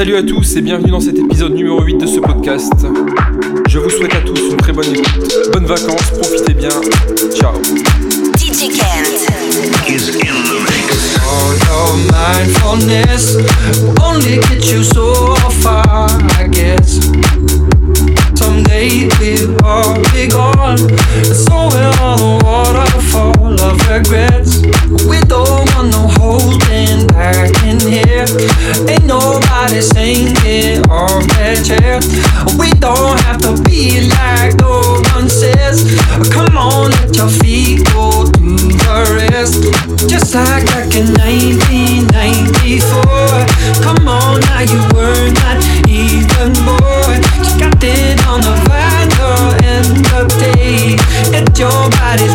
Salut à tous et bienvenue dans cet épisode numéro 8 de ce podcast. Je vous souhaite à tous une très bonne écoute, bonnes vacances, profitez bien, ciao. DJ Kent is in the mix. All your mindfulness only get you so far, I guess. Someday we'll all be gone, and so will all the waterfall of regrets. We don't want no holding back in here. Ain't nobody singing off that chair. We don't have to be like no one says. Come on, let your feet go do the rest. Just like back in 1994. Come on, now you were not even born. You got it on the vinyl and the tape. Let your body's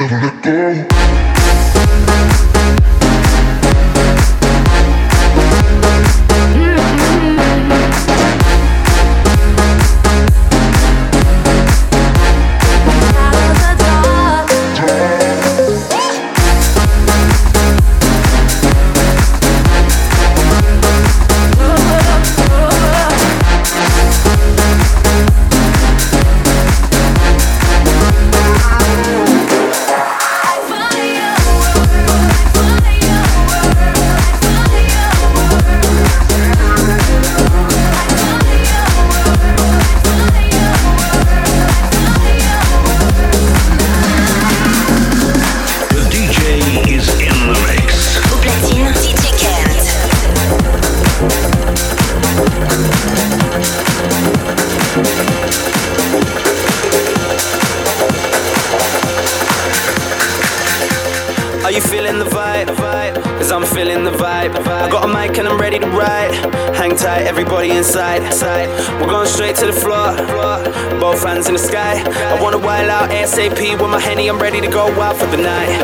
never let go. I'm ready to go out for the night.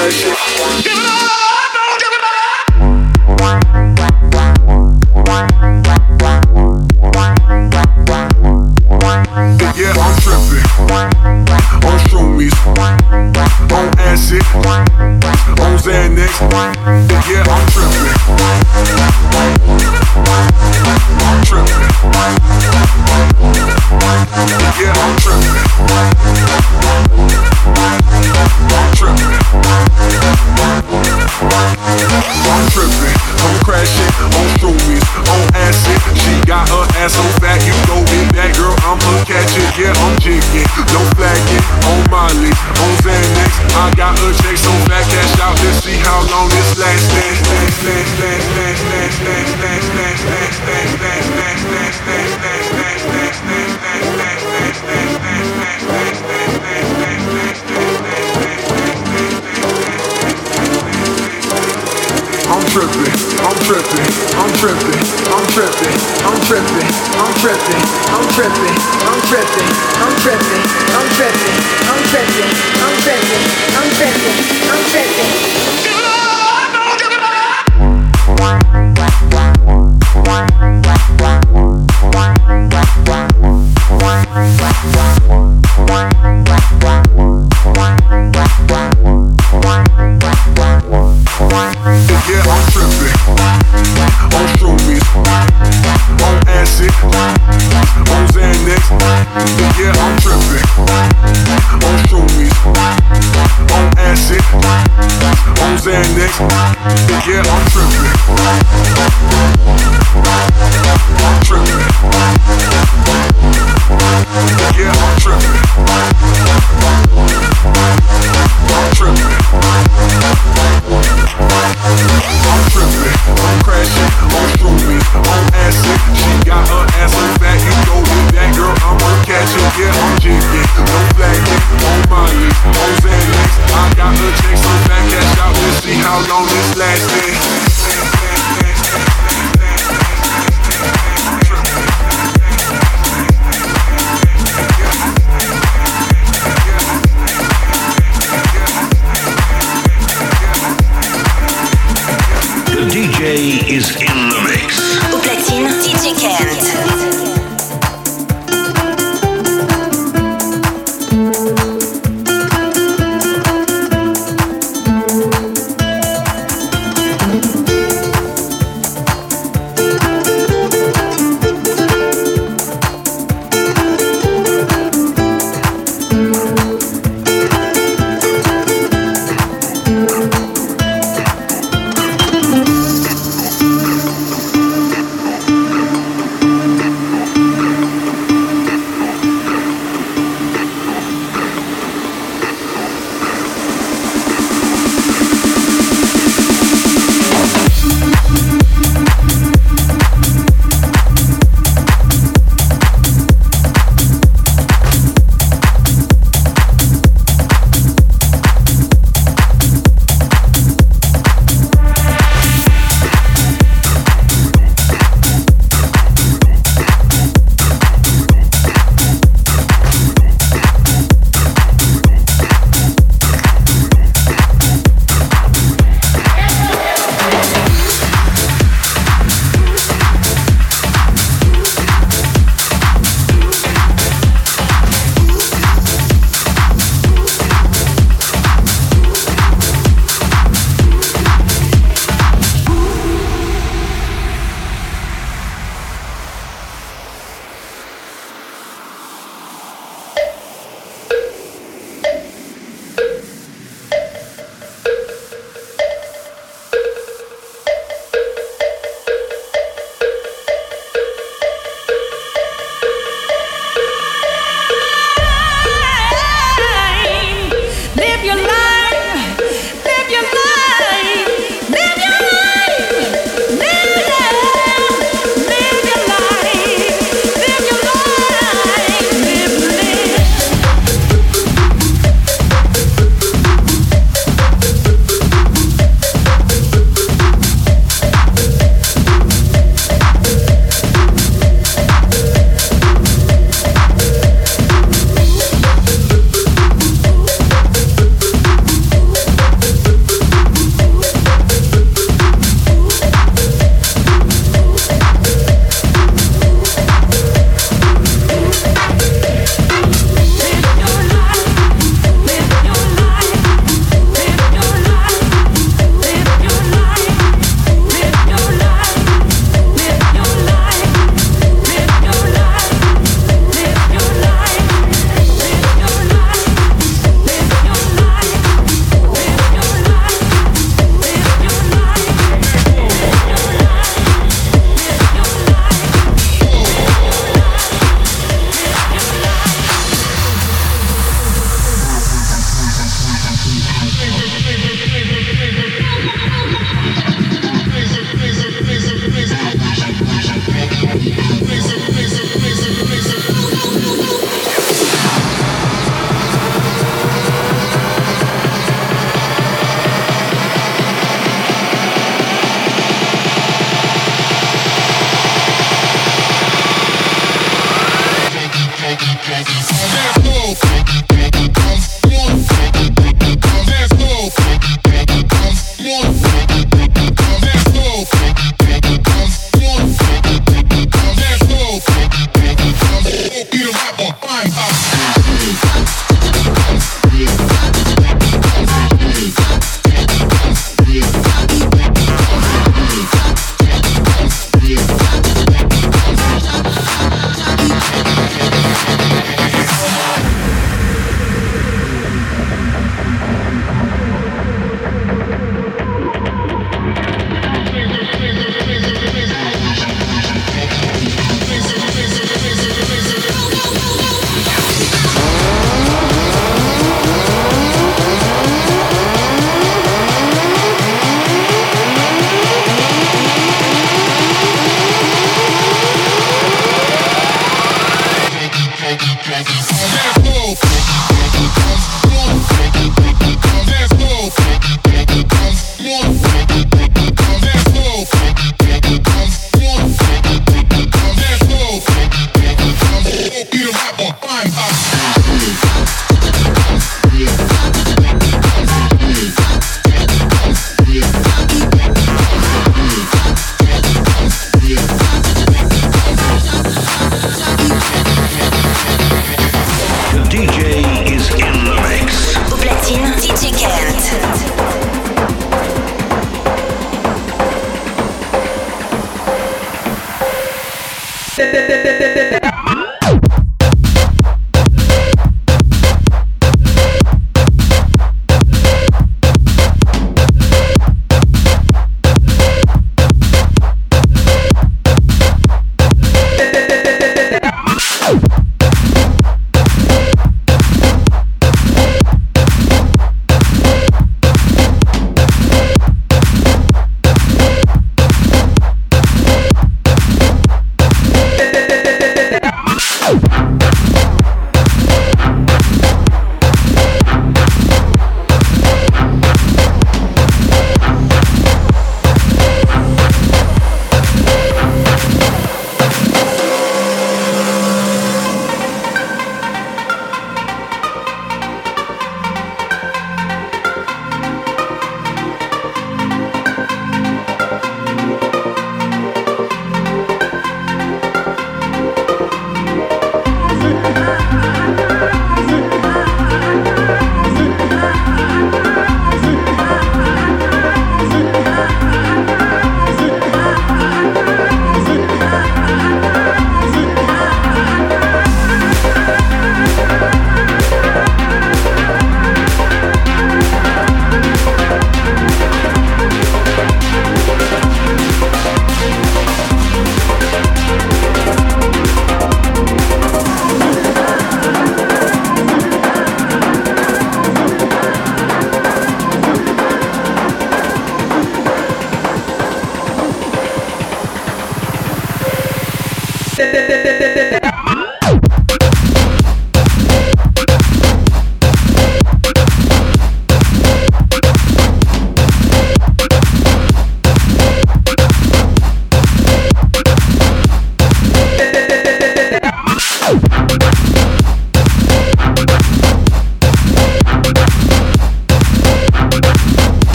Explosion. yeah, I'm jiggy. No it on Molly, on Xanax. I got a check, so back cash out. Let's see how long this lasts. Last, last, tripping, I'm tripping, I'm tripping, I'm tripping, I'm tripping, I'm tripping, I'm tripping, I'm tripping, I'm tripping, I'm tripping, I'm tripping, I'm tripping, I'm tripping, I'm tripping, I'm tripping.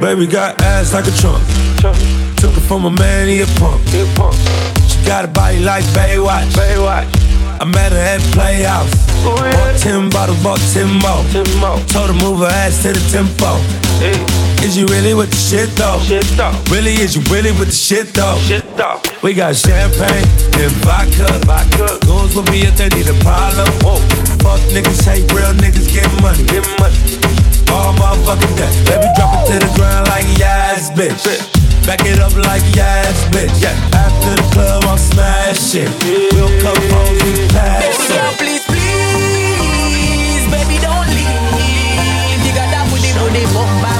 Baby got ass like a trunk. Took it from a man, he a punk. She got a body like Baywatch. Baywatch. I met her at Playhouse. Oh. Bought 10 bottles, bought 10 more. 10 more. Told her move her ass to the tempo. Is you really with the shit though? Shit though. Really, is you really with the shit though? Shit though. We got champagne and vodka. Vodka. Goons with me if they need a problem. Whoa. Fuck niggas, hate real niggas, get money. Get money. All motherfucking day. Baby, drop it to the ground like yes, bitch. Back it up like yes, bitch. Yeah. After the club, I'm smashing. We'll come home, we pass. Baby girl, please, please, baby, don't leave. You got that booty, booty, boom, bye,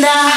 된다.